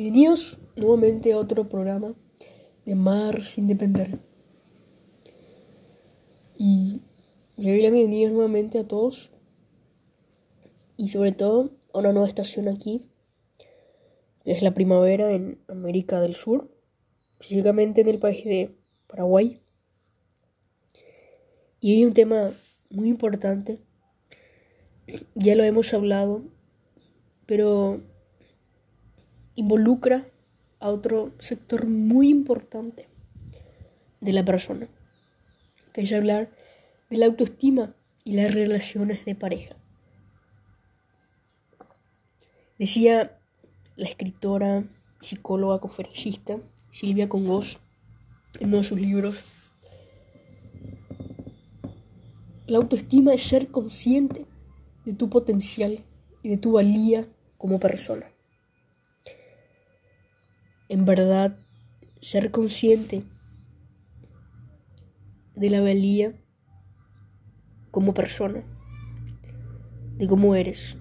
Bienvenidos nuevamente a otro programa de Mar sin depender. Y le doy la bienvenida nuevamente a todos y sobre todo a una nueva estación aquí. Es la primavera en América del Sur, específicamente en el país de Paraguay. Y hay un tema muy importante, ya lo hemos hablado, pero involucra a otro sector muy importante de la persona, que es hablar de la autoestima y las relaciones de pareja. Decía la escritora, psicóloga, conferencista Silvia Congos en uno de sus libros, la autoestima es ser consciente de tu potencial y de tu valía como persona en verdad ser consciente de la valía como persona, de cómo eres,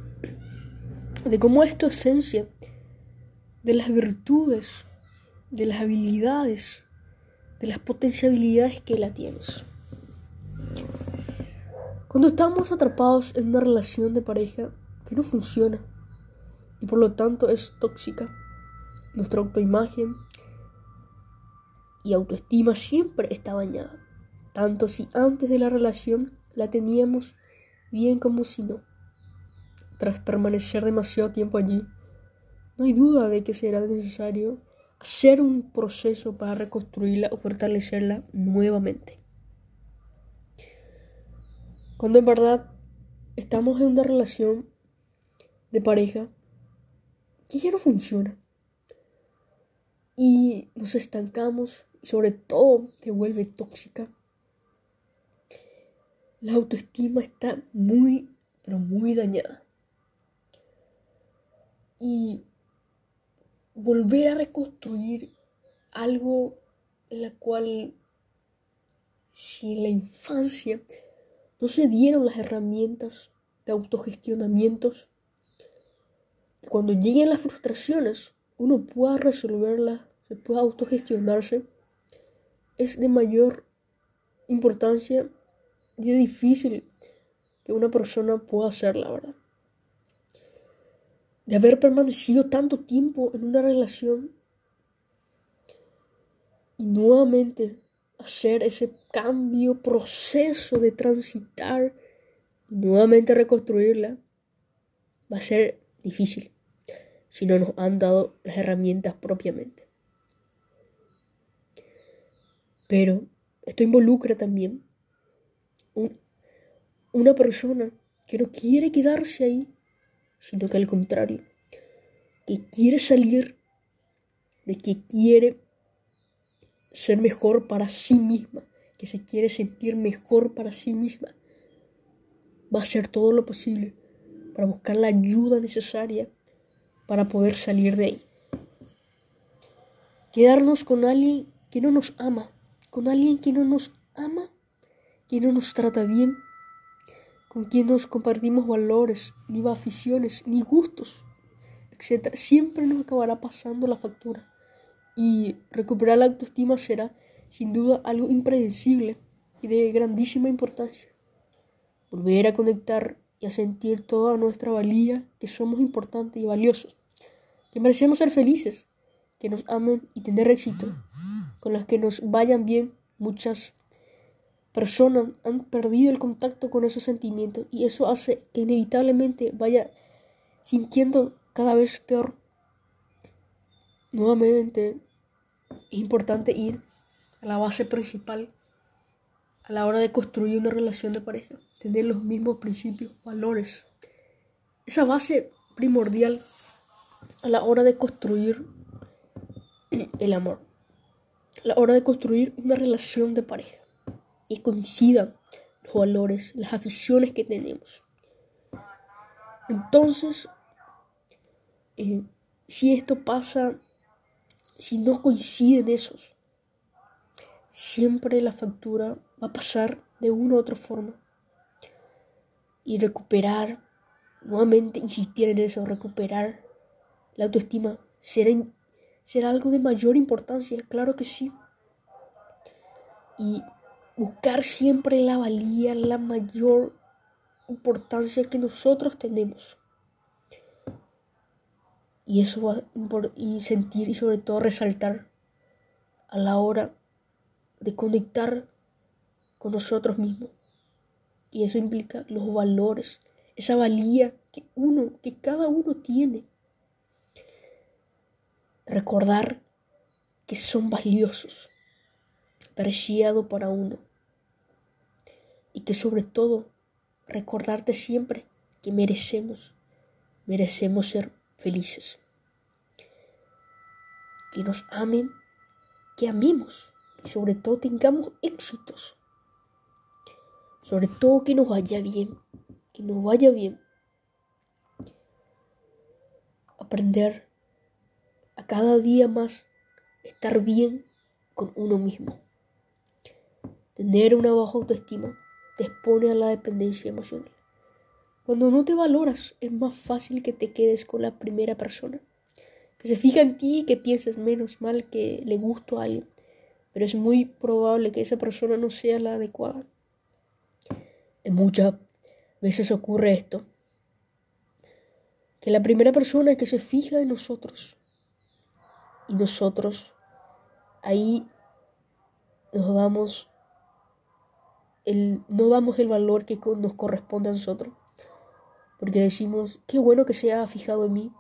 de cómo es tu esencia, de las virtudes, de las habilidades, de las potencialidades que la tienes. Cuando estamos atrapados en una relación de pareja que no funciona y por lo tanto es tóxica, nuestra autoimagen y autoestima siempre está bañada, tanto si antes de la relación la teníamos bien como si no. Tras permanecer demasiado tiempo allí, no hay duda de que será necesario hacer un proceso para reconstruirla o fortalecerla nuevamente. Cuando en verdad estamos en una relación de pareja que no funciona, y nos estancamos y sobre todo te vuelve tóxica. La autoestima está muy, pero muy dañada. Y volver a reconstruir algo en la cual si en la infancia no se dieron las herramientas de autogestionamientos, cuando lleguen las frustraciones uno pueda resolverlas se pueda autogestionarse, es de mayor importancia y es difícil que una persona pueda hacerla, ¿verdad? De haber permanecido tanto tiempo en una relación y nuevamente hacer ese cambio, proceso de transitar y nuevamente reconstruirla, va a ser difícil si no nos han dado las herramientas propiamente. Pero esto involucra también una persona que no quiere quedarse ahí, sino que al contrario, que quiere salir, de que quiere ser mejor para sí misma, que se quiere sentir mejor para sí misma, va a hacer todo lo posible para buscar la ayuda necesaria para poder salir de ahí. Quedarnos con alguien que no nos ama, con alguien que no nos ama, que no nos trata bien, con quien nos compartimos valores, ni aficiones, ni gustos, etc. Siempre nos acabará pasando la factura. Y recuperar la autoestima será, sin duda, algo impredecible y de grandísima importancia. Volver a conectar y a sentir toda nuestra valía, que somos importantes y valiosos, que merecemos ser felices, que nos amen y tener éxito con las que nos vayan bien, muchas personas han perdido el contacto con esos sentimientos y eso hace que inevitablemente vaya sintiendo cada vez peor. Nuevamente es importante ir a la base principal a la hora de construir una relación de pareja, tener los mismos principios, valores. Esa base primordial a la hora de construir el amor la hora de construir una relación de pareja y coincidan los valores, las aficiones que tenemos. Entonces, eh, si esto pasa, si no coinciden esos, siempre la factura va a pasar de una u otra forma. Y recuperar, nuevamente insistir en eso, recuperar la autoestima será será algo de mayor importancia, claro que sí. Y buscar siempre la valía, la mayor importancia que nosotros tenemos. Y eso va y sentir y sobre todo resaltar a la hora de conectar con nosotros mismos. Y eso implica los valores, esa valía que uno, que cada uno tiene. Recordar que son valiosos, preciado para uno. Y que sobre todo recordarte siempre que merecemos, merecemos ser felices. Que nos amen, que amemos y sobre todo tengamos éxitos. Sobre todo que nos vaya bien, que nos vaya bien. Aprender cada día más estar bien con uno mismo. Tener una baja autoestima te expone a la dependencia emocional. Cuando no te valoras, es más fácil que te quedes con la primera persona, que se fija en ti y que pienses menos mal que le gusto a alguien, pero es muy probable que esa persona no sea la adecuada. En muchas veces ocurre esto, que la primera persona que se fija en nosotros y nosotros ahí nos damos no damos el valor que nos corresponde a nosotros. Porque decimos, qué bueno que se haya fijado en mí,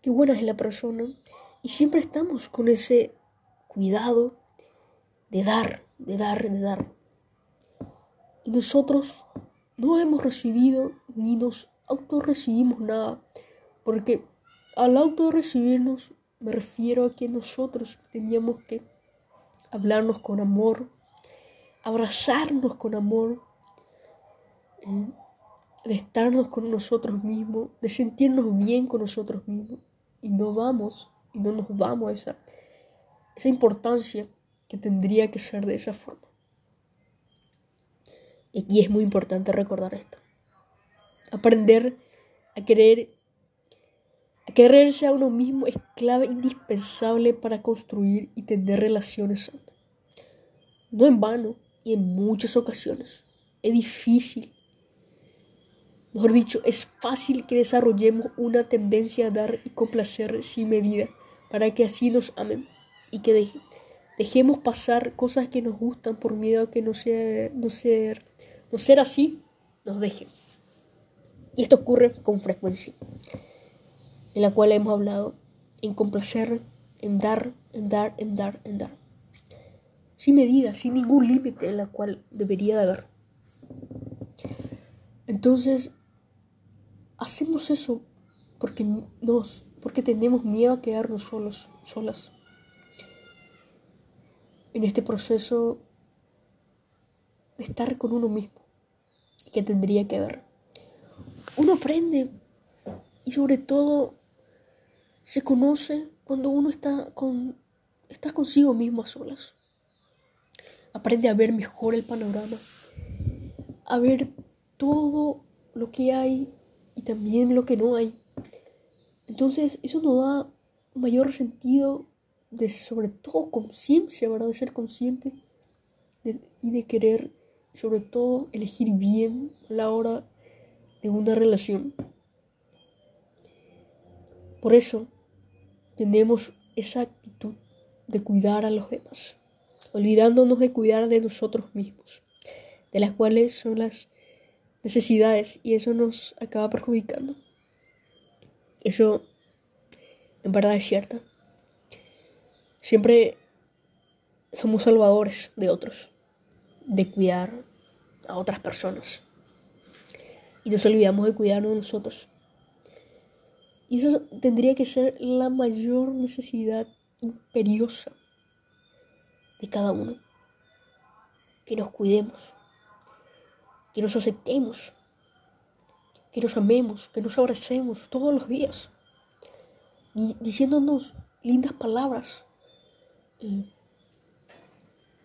qué buena es la persona. Y siempre estamos con ese cuidado de dar, de dar, de dar. Y nosotros no hemos recibido ni nos autorrecibimos nada. Porque al autorrecibirnos me refiero a que nosotros teníamos que hablarnos con amor, abrazarnos con amor, eh, de estarnos con nosotros mismos, de sentirnos bien con nosotros mismos. Y no vamos, y no nos damos esa, esa importancia que tendría que ser de esa forma. Y aquí es muy importante recordar esto. Aprender a querer, a quererse a uno mismo es clave indispensable para construir y tener relaciones sanas. No en vano, y en muchas ocasiones es difícil. Mejor dicho, es fácil que desarrollemos una tendencia a dar y complacer sin medida para que así nos amen y que dejemos pasar cosas que nos gustan por miedo a que no, sea, no, ser, no ser así nos dejen. Y esto ocurre con frecuencia, en la cual hemos hablado en complacer, en dar, en dar, en dar, en dar sin medida, sin ningún límite en la cual debería de haber. Entonces, hacemos eso porque, nos, porque tenemos miedo a quedarnos solos, solas. En este proceso de estar con uno mismo, que tendría que haber. Uno aprende y sobre todo se conoce cuando uno está, con, está consigo mismo a solas aprende a ver mejor el panorama, a ver todo lo que hay y también lo que no hay. Entonces eso nos da mayor sentido de sobre todo conciencia, ¿verdad? De ser consciente y de querer sobre todo elegir bien la hora de una relación. Por eso tenemos esa actitud de cuidar a los demás olvidándonos de cuidar de nosotros mismos, de las cuales son las necesidades y eso nos acaba perjudicando. Eso en verdad es cierto. Siempre somos salvadores de otros, de cuidar a otras personas. Y nos olvidamos de cuidarnos de nosotros. Y eso tendría que ser la mayor necesidad imperiosa de cada uno. Que nos cuidemos, que nos aceptemos, que nos amemos, que nos abracemos todos los días, diciéndonos lindas palabras, eh,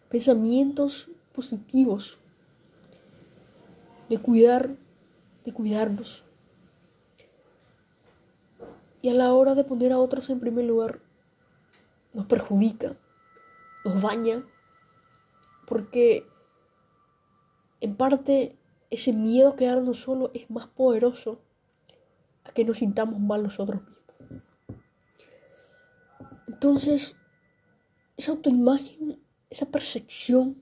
pensamientos positivos, de cuidar, de cuidarnos. Y a la hora de poner a otros en primer lugar, nos perjudica, nos daña, porque en parte ese miedo a quedarnos solo es más poderoso a que nos sintamos mal nosotros mismos. Entonces, esa autoimagen, esa percepción,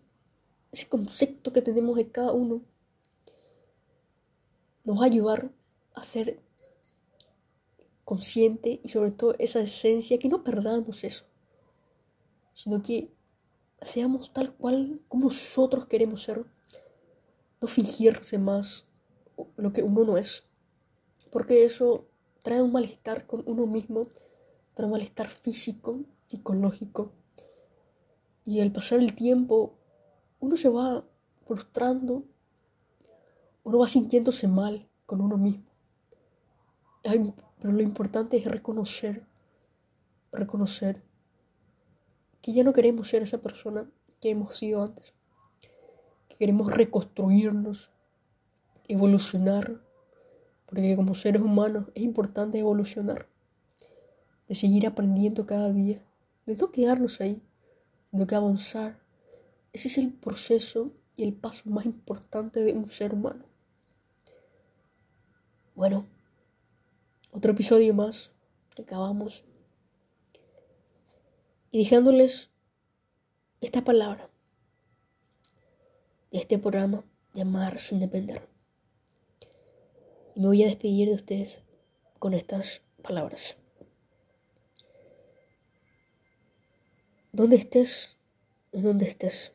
ese concepto que tenemos de cada uno, nos va a ayudar a ser consciente y sobre todo esa esencia, que no perdamos eso, sino que seamos tal cual como nosotros queremos ser, no fingirse más lo que uno no es, porque eso trae un malestar con uno mismo, trae un malestar físico, psicológico, y al pasar el tiempo uno se va frustrando, uno va sintiéndose mal con uno mismo. Pero lo importante es reconocer, reconocer que ya no queremos ser esa persona que hemos sido antes, que queremos reconstruirnos, evolucionar, porque como seres humanos es importante evolucionar, de seguir aprendiendo cada día, de no quedarnos ahí, sino que avanzar. Ese es el proceso y el paso más importante de un ser humano. Bueno, otro episodio más que acabamos y dejándoles esta palabra de este programa de Amar sin depender. Y me voy a despedir de ustedes con estas palabras. Donde estés, en donde estés.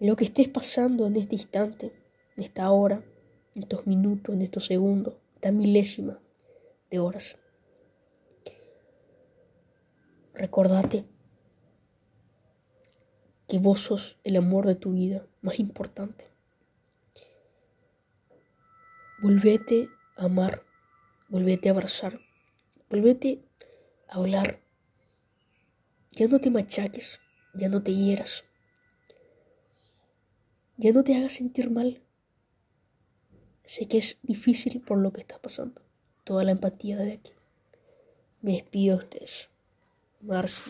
En lo que estés pasando en este instante, en esta hora, en estos minutos, en estos segundos, milésima de horas. Recordate que vos sos el amor de tu vida más importante. Volvete a amar, volvete a abrazar, volvete a hablar. Ya no te machaques, ya no te hieras, ya no te hagas sentir mal. Sé que es difícil por lo que estás pasando. Toda la empatía de aquí. Me despido de ustedes. Mars